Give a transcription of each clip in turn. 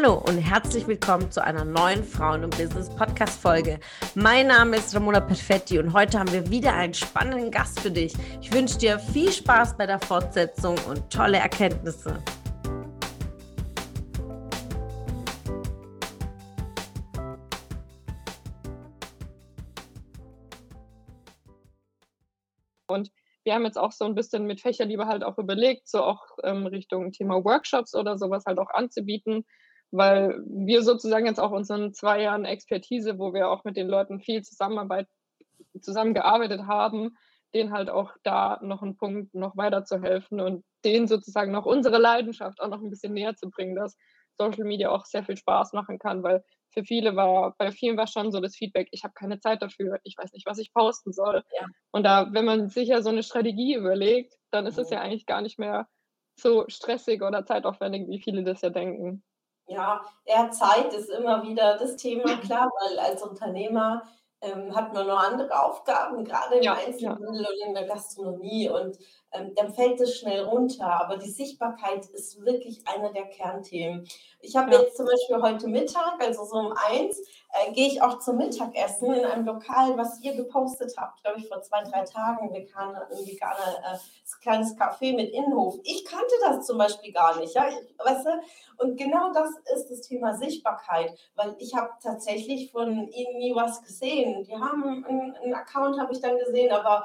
Hallo und herzlich willkommen zu einer neuen Frauen- und Business-Podcast-Folge. Mein Name ist Ramona Perfetti und heute haben wir wieder einen spannenden Gast für dich. Ich wünsche dir viel Spaß bei der Fortsetzung und tolle Erkenntnisse. Und wir haben jetzt auch so ein bisschen mit Fächerliebe halt auch überlegt, so auch ähm, Richtung Thema Workshops oder sowas halt auch anzubieten, weil wir sozusagen jetzt auch unseren zwei Jahren Expertise, wo wir auch mit den Leuten viel Zusammenarbeit zusammengearbeitet haben, denen halt auch da noch einen Punkt noch weiter zu helfen und denen sozusagen noch unsere Leidenschaft auch noch ein bisschen näher zu bringen, dass Social Media auch sehr viel Spaß machen kann, weil für viele war, bei vielen war schon so das Feedback, ich habe keine Zeit dafür, ich weiß nicht, was ich posten soll. Ja. Und da, wenn man sich ja so eine Strategie überlegt, dann ist es ja eigentlich gar nicht mehr so stressig oder zeitaufwendig, wie viele das ja denken. Ja, eher Zeit ist immer wieder das Thema, klar, weil als Unternehmer ähm, hat man noch andere Aufgaben, gerade im ja, Einzelhandel ja. und in der Gastronomie. Und dann fällt es schnell runter. Aber die Sichtbarkeit ist wirklich einer der Kernthemen. Ich habe ja. jetzt zum Beispiel heute Mittag, also so um eins, äh, gehe ich auch zum Mittagessen in einem Lokal, was ihr gepostet habt, glaube ich, vor zwei, drei Tagen, veganer, ein veganer äh, kleines Café mit Innenhof. Ich kannte das zum Beispiel gar nicht, ja, ich, weißt du? Und genau das ist das Thema Sichtbarkeit, weil ich habe tatsächlich von ihnen nie was gesehen. Die haben einen, einen Account, habe ich dann gesehen, aber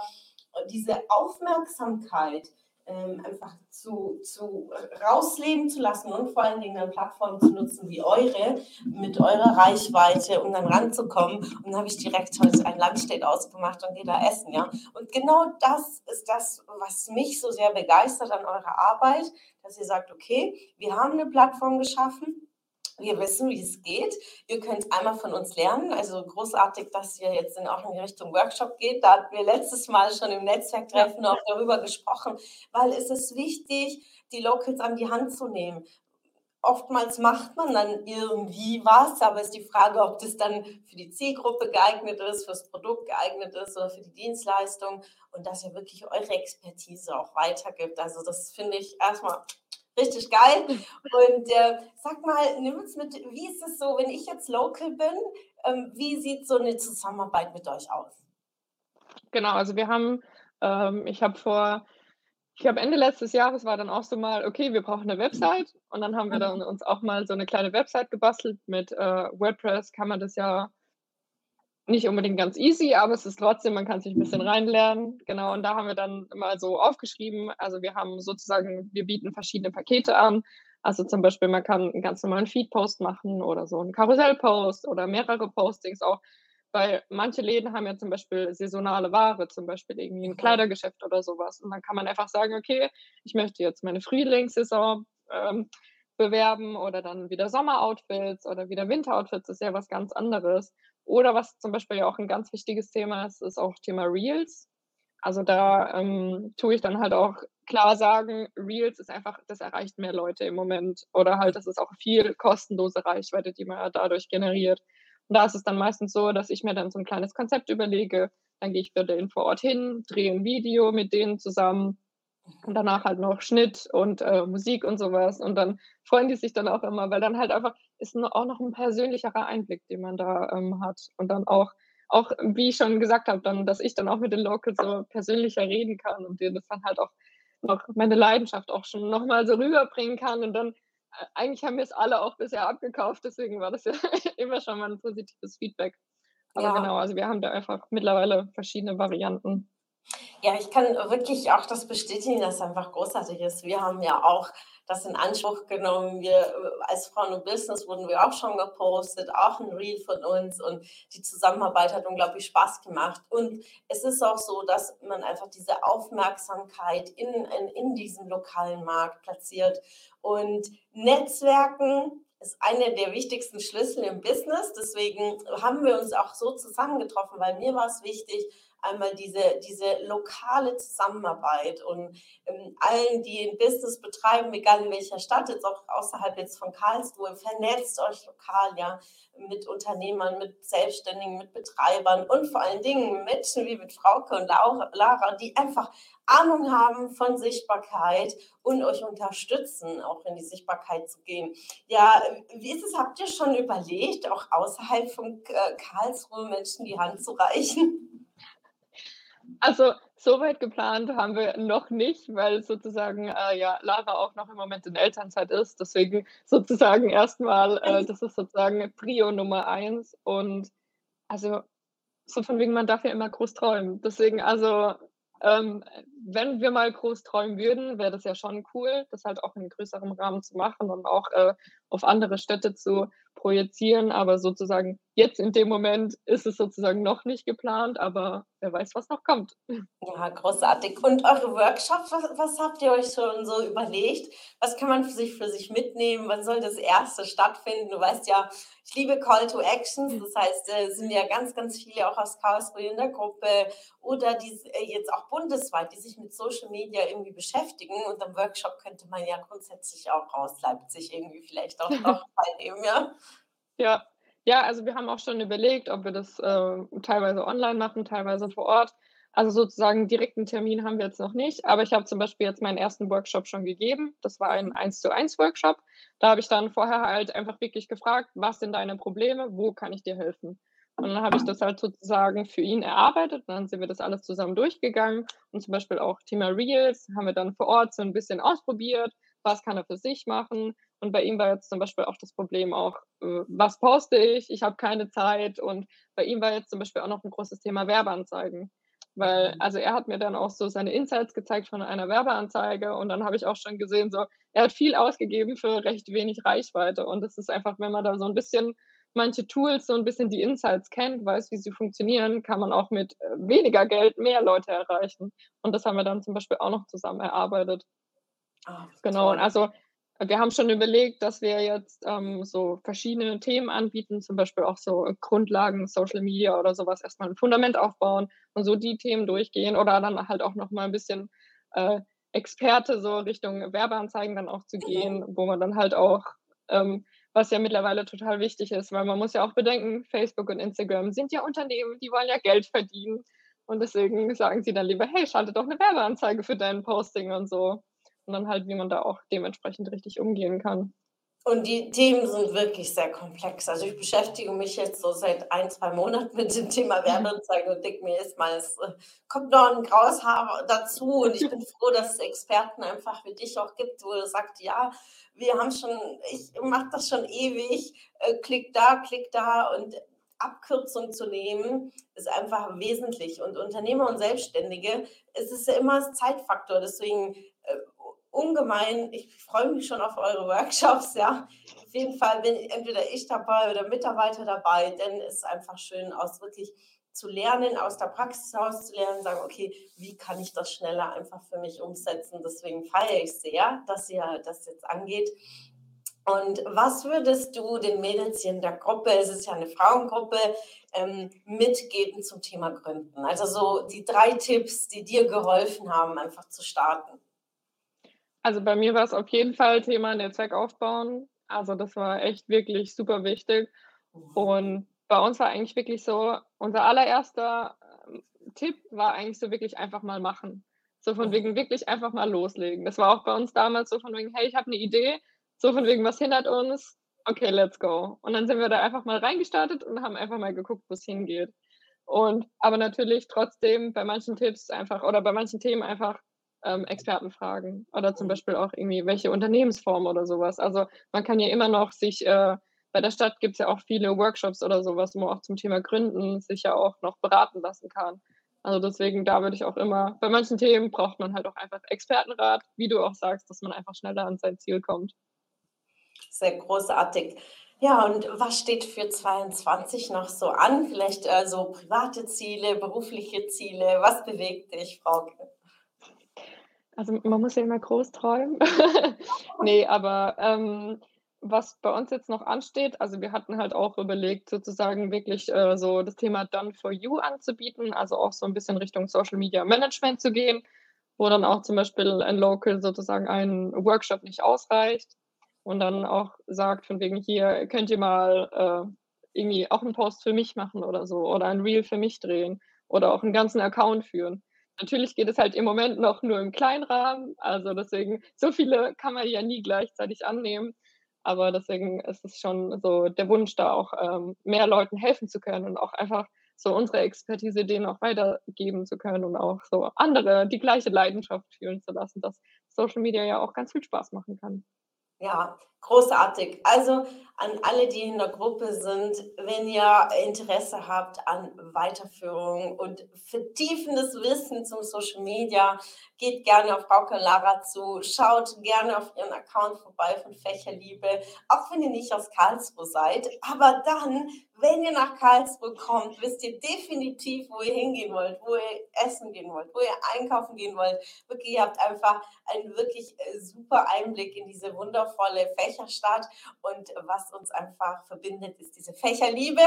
diese Aufmerksamkeit, ähm, einfach zu, zu rausleben zu lassen und vor allen Dingen eine Plattform zu nutzen wie eure mit eurer Reichweite, um dann ranzukommen. Und dann habe ich direkt heute ein Lunchdate ausgemacht und gehe da essen, ja. Und genau das ist das, was mich so sehr begeistert an eurer Arbeit, dass ihr sagt, okay, wir haben eine Plattform geschaffen, wir wissen, wie es geht. Ihr könnt einmal von uns lernen. Also großartig, dass ihr jetzt in, auch in die Richtung Workshop geht. Da hatten wir letztes Mal schon im Netzwerktreffen auch darüber gesprochen, weil es ist wichtig, die Locals an die Hand zu nehmen. Oftmals macht man dann irgendwie was, aber es ist die Frage, ob das dann für die Zielgruppe geeignet ist, fürs Produkt geeignet ist oder für die Dienstleistung und dass ihr wirklich eure Expertise auch weitergibt. Also das finde ich erstmal Richtig geil. Und äh, sag mal, nimm uns mit, wie ist es so, wenn ich jetzt local bin, ähm, wie sieht so eine Zusammenarbeit mit euch aus? Genau, also wir haben, ähm, ich habe vor, ich glaube Ende letztes Jahres war dann auch so mal, okay, wir brauchen eine Website und dann haben wir dann mhm. uns auch mal so eine kleine Website gebastelt mit äh, WordPress, kann man das ja nicht unbedingt ganz easy, aber es ist trotzdem, man kann sich ein bisschen reinlernen. Genau, und da haben wir dann mal so aufgeschrieben. Also wir haben sozusagen, wir bieten verschiedene Pakete an. Also zum Beispiel, man kann einen ganz normalen Feed-Post machen oder so einen Karussell-Post oder mehrere Postings auch. Weil manche Läden haben ja zum Beispiel saisonale Ware, zum Beispiel irgendwie ein mhm. Kleidergeschäft oder sowas. Und dann kann man einfach sagen, okay, ich möchte jetzt meine Frühlingssaison ähm, bewerben oder dann wieder Sommeroutfits oder wieder Winteroutfits, ist ja was ganz anderes. Oder was zum Beispiel ja auch ein ganz wichtiges Thema ist, ist auch Thema Reels. Also da ähm, tue ich dann halt auch klar sagen, Reels ist einfach, das erreicht mehr Leute im Moment. Oder halt, das ist auch viel kostenlose Reichweite, die man dadurch generiert. Und da ist es dann meistens so, dass ich mir dann so ein kleines Konzept überlege. Dann gehe ich für den vor Ort hin, drehe ein Video mit denen zusammen und danach halt noch Schnitt und äh, Musik und sowas. Und dann freuen die sich dann auch immer, weil dann halt einfach ist auch noch ein persönlicherer Einblick, den man da ähm, hat. Und dann auch, auch, wie ich schon gesagt habe, dann, dass ich dann auch mit den Locals so persönlicher reden kann und denen das dann halt auch noch meine Leidenschaft auch schon nochmal so rüberbringen kann. Und dann, äh, eigentlich haben wir es alle auch bisher abgekauft, deswegen war das ja immer schon mal ein positives Feedback. Aber ja. genau, also wir haben da einfach mittlerweile verschiedene Varianten. Ja, ich kann wirklich auch das bestätigen, dass es einfach großartig ist. Wir haben ja auch das in Anspruch genommen. Wir äh, als Frauen und Business wurden wir auch schon gepostet, auch ein Reel von uns und die Zusammenarbeit hat unglaublich Spaß gemacht. Und es ist auch so, dass man einfach diese Aufmerksamkeit in, in, in diesem lokalen Markt platziert. Und Netzwerken ist einer der wichtigsten Schlüssel im Business. Deswegen haben wir uns auch so zusammengetroffen, weil mir war es wichtig, einmal diese, diese lokale Zusammenarbeit und ähm, allen, die ein Business betreiben, egal in welcher Stadt, jetzt auch außerhalb jetzt von Karlsruhe, vernetzt euch lokal, ja, mit Unternehmern, mit Selbstständigen, mit Betreibern und vor allen Dingen Menschen wie mit Frauke und Lara, die einfach Ahnung haben von Sichtbarkeit und euch unterstützen, auch in die Sichtbarkeit zu gehen. Ja, wie ist es? Habt ihr schon überlegt, auch außerhalb von äh, Karlsruhe Menschen die Hand zu reichen? Also so weit geplant haben wir noch nicht, weil sozusagen äh, ja Lara auch noch im Moment in Elternzeit ist. Deswegen sozusagen erstmal, äh, das ist sozusagen Prio Nummer eins. Und also so von wegen, man darf ja immer groß träumen. Deswegen, also ähm, wenn wir mal groß träumen würden, wäre das ja schon cool, das halt auch in größerem Rahmen zu machen und auch äh, auf andere Städte zu projizieren. Aber sozusagen jetzt in dem Moment ist es sozusagen noch nicht geplant, aber wer weiß, was noch kommt. Ja, großartig. Und eure Workshops, was, was habt ihr euch schon so überlegt? Was kann man für sich für sich mitnehmen? Wann soll das erste stattfinden? Du weißt ja, ich liebe Call to Actions. Das heißt, es äh, sind ja ganz, ganz viele auch aus Karlsruhe in der Gruppe oder die äh, jetzt auch bundesweit, die sich mit Social Media irgendwie beschäftigen. Und am Workshop könnte man ja grundsätzlich auch aus Leipzig irgendwie vielleicht auch noch teilnehmen, ja? Ja, ja, also wir haben auch schon überlegt, ob wir das äh, teilweise online machen, teilweise vor Ort. Also sozusagen direkten Termin haben wir jetzt noch nicht, aber ich habe zum Beispiel jetzt meinen ersten Workshop schon gegeben. Das war ein 1 zu 1 Workshop. Da habe ich dann vorher halt einfach wirklich gefragt, was sind deine Probleme, wo kann ich dir helfen? Und dann habe ich das halt sozusagen für ihn erarbeitet. Dann sind wir das alles zusammen durchgegangen. Und zum Beispiel auch Thema Reels haben wir dann vor Ort so ein bisschen ausprobiert. Was kann er für sich machen? Und bei ihm war jetzt zum Beispiel auch das Problem auch, äh, was poste ich? Ich habe keine Zeit. Und bei ihm war jetzt zum Beispiel auch noch ein großes Thema Werbeanzeigen. Weil, mhm. also er hat mir dann auch so seine Insights gezeigt von einer Werbeanzeige und dann habe ich auch schon gesehen, so, er hat viel ausgegeben für recht wenig Reichweite. Und es ist einfach, wenn man da so ein bisschen manche Tools, so ein bisschen die Insights kennt, weiß, wie sie funktionieren, kann man auch mit äh, weniger Geld mehr Leute erreichen. Und das haben wir dann zum Beispiel auch noch zusammen erarbeitet. Oh, genau, und also wir haben schon überlegt, dass wir jetzt ähm, so verschiedene Themen anbieten, zum Beispiel auch so Grundlagen, Social Media oder sowas, erstmal ein Fundament aufbauen und so die Themen durchgehen oder dann halt auch nochmal ein bisschen äh, Experte so Richtung Werbeanzeigen dann auch zu gehen, wo man dann halt auch, ähm, was ja mittlerweile total wichtig ist, weil man muss ja auch bedenken, Facebook und Instagram sind ja Unternehmen, die wollen ja Geld verdienen. Und deswegen sagen sie dann lieber, hey, schalte doch eine Werbeanzeige für dein Posting und so und dann halt, wie man da auch dementsprechend richtig umgehen kann. Und die Themen sind wirklich sehr komplex. Also ich beschäftige mich jetzt so seit ein, zwei Monaten mit dem Thema Werbeanzeigen und denke mir jetzt mal, es äh, kommt noch ein graues Haar dazu. Und ich bin froh, dass es Experten einfach wie dich auch gibt, wo du sagst, ja, wir haben schon, ich mache das schon ewig, äh, klick da, klick da und Abkürzung zu nehmen, ist einfach wesentlich. Und Unternehmer und Selbstständige, es ist ja immer das Zeitfaktor. Deswegen äh, ungemein. Ich freue mich schon auf eure Workshops, ja. Auf jeden Fall bin entweder ich dabei oder Mitarbeiter dabei, denn es ist einfach schön, aus wirklich zu lernen, aus der Praxis heraus zu lernen, sagen, okay, wie kann ich das schneller einfach für mich umsetzen? Deswegen feiere ich sehr, dass ihr das jetzt angeht. Und was würdest du den Mädels hier in der Gruppe, es ist ja eine Frauengruppe, ähm, mitgeben zum Thema Gründen? Also so die drei Tipps, die dir geholfen haben, einfach zu starten. Also bei mir war es auf jeden Fall Thema Netzwerk aufbauen. Also das war echt wirklich super wichtig. Und bei uns war eigentlich wirklich so, unser allererster ähm, Tipp war eigentlich so wirklich einfach mal machen. So von wegen wirklich einfach mal loslegen. Das war auch bei uns damals so von wegen, hey, ich habe eine Idee. So von wegen, was hindert uns? Okay, let's go. Und dann sind wir da einfach mal reingestartet und haben einfach mal geguckt, wo es hingeht. Und aber natürlich trotzdem bei manchen Tipps einfach oder bei manchen Themen einfach ähm, Experten fragen oder zum Beispiel auch irgendwie welche Unternehmensform oder sowas. Also man kann ja immer noch sich, äh, bei der Stadt gibt es ja auch viele Workshops oder sowas, wo man auch zum Thema Gründen sich ja auch noch beraten lassen kann. Also deswegen, da würde ich auch immer, bei manchen Themen braucht man halt auch einfach Expertenrat, wie du auch sagst, dass man einfach schneller an sein Ziel kommt. Sehr großartig. Ja, und was steht für 22 noch so an? Vielleicht äh, so private Ziele, berufliche Ziele. Was bewegt dich, Frauke? Also man muss ja immer groß träumen. nee, aber ähm, was bei uns jetzt noch ansteht, also wir hatten halt auch überlegt, sozusagen wirklich äh, so das Thema Done for You anzubieten, also auch so ein bisschen Richtung Social Media Management zu gehen, wo dann auch zum Beispiel ein Local sozusagen ein Workshop nicht ausreicht und dann auch sagt, von wegen hier könnt ihr mal äh, irgendwie auch einen Post für mich machen oder so oder ein Reel für mich drehen oder auch einen ganzen Account führen. Natürlich geht es halt im Moment noch nur im kleinen Rahmen, also deswegen, so viele kann man ja nie gleichzeitig annehmen. Aber deswegen ist es schon so der Wunsch, da auch ähm, mehr Leuten helfen zu können und auch einfach so unsere Expertise denen auch weitergeben zu können und auch so andere die gleiche Leidenschaft fühlen zu lassen, dass Social Media ja auch ganz viel Spaß machen kann. Ja, großartig. Also an alle, die in der Gruppe sind, wenn ihr Interesse habt an Weiterführung und vertiefendes Wissen zum Social Media, geht gerne auf Frauke Lara zu, schaut gerne auf ihren Account vorbei von Fächerliebe, auch wenn ihr nicht aus Karlsruhe seid. Aber dann, wenn ihr nach Karlsruhe kommt, wisst ihr definitiv, wo ihr hingehen wollt, wo ihr essen gehen wollt, wo ihr einkaufen gehen wollt. Wirklich, ihr habt einfach einen wirklich äh, super Einblick in diese wundervolle Fächerstadt und was uns einfach verbindet, ist diese Fächerliebe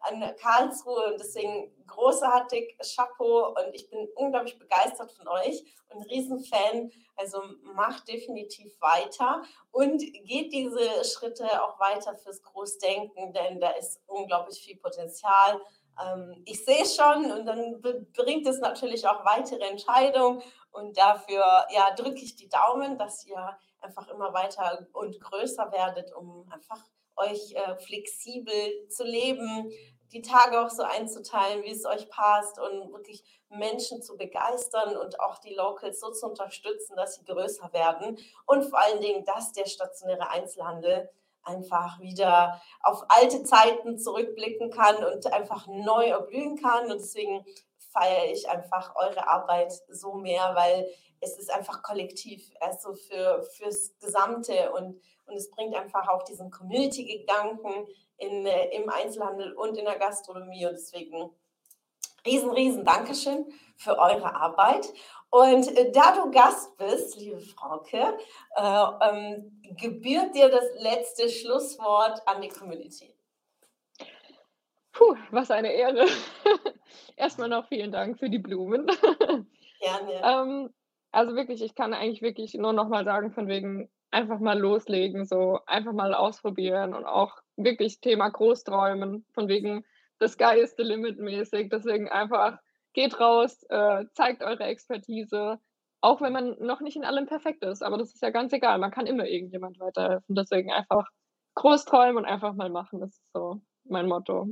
an Karlsruhe und deswegen großartig, Chapeau und ich bin unglaublich begeistert von euch und Riesenfan. Also macht definitiv weiter und geht diese Schritte auch weiter fürs Großdenken, denn da ist unglaublich viel Potenzial. Ähm, ich sehe schon und dann bringt es natürlich auch weitere Entscheidungen und dafür ja, drücke ich die Daumen, dass ihr einfach immer weiter und größer werdet, um einfach euch äh, flexibel zu leben, die Tage auch so einzuteilen, wie es euch passt und wirklich Menschen zu begeistern und auch die Locals so zu unterstützen, dass sie größer werden und vor allen Dingen, dass der stationäre Einzelhandel einfach wieder auf alte Zeiten zurückblicken kann und einfach neu erblühen kann. Und deswegen feiere ich einfach eure Arbeit so mehr, weil es ist einfach kollektiv, also für, fürs Gesamte und, und es bringt einfach auch diesen Community-Gedanken in, äh, im Einzelhandel und in der Gastronomie und deswegen riesen, riesen Dankeschön für eure Arbeit. Und äh, da du Gast bist, liebe Frauke, äh, ähm, gebührt dir das letzte Schlusswort an die Community. Puh, was eine Ehre. Erstmal noch vielen Dank für die Blumen. Gerne. ähm, also wirklich, ich kann eigentlich wirklich nur noch mal sagen, von wegen einfach mal loslegen, so einfach mal ausprobieren und auch wirklich Thema Großträumen, von wegen the sky is the limit mäßig. Deswegen einfach geht raus, äh, zeigt eure Expertise, auch wenn man noch nicht in allem perfekt ist. Aber das ist ja ganz egal, man kann immer irgendjemand weiterhelfen. Deswegen einfach groß träumen und einfach mal machen, das ist so mein Motto.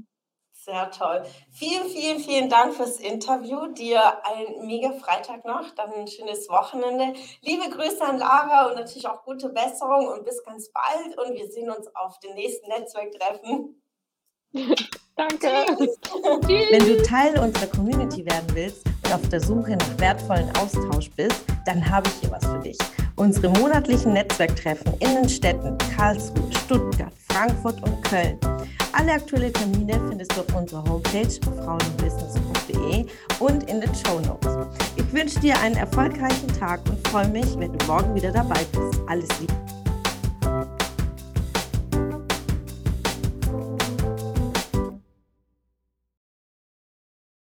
Sehr toll. Vielen, vielen, vielen Dank fürs Interview. Dir ein mega Freitag noch, dann ein schönes Wochenende. Liebe Grüße an Lara und natürlich auch gute Besserung und bis ganz bald. Und wir sehen uns auf den nächsten Netzwerktreffen. Danke. Wenn du Teil unserer Community werden willst und auf der Suche nach wertvollen Austausch bist, dann habe ich hier was für dich. Unsere monatlichen Netzwerktreffen in den Städten Karlsruhe, Stuttgart, Frankfurt und Köln alle aktuellen Termine findest du auf unserer Homepage frauenbusiness.de und in den Show Notes. Ich wünsche dir einen erfolgreichen Tag und freue mich, wenn du morgen wieder dabei bist. Alles Liebe.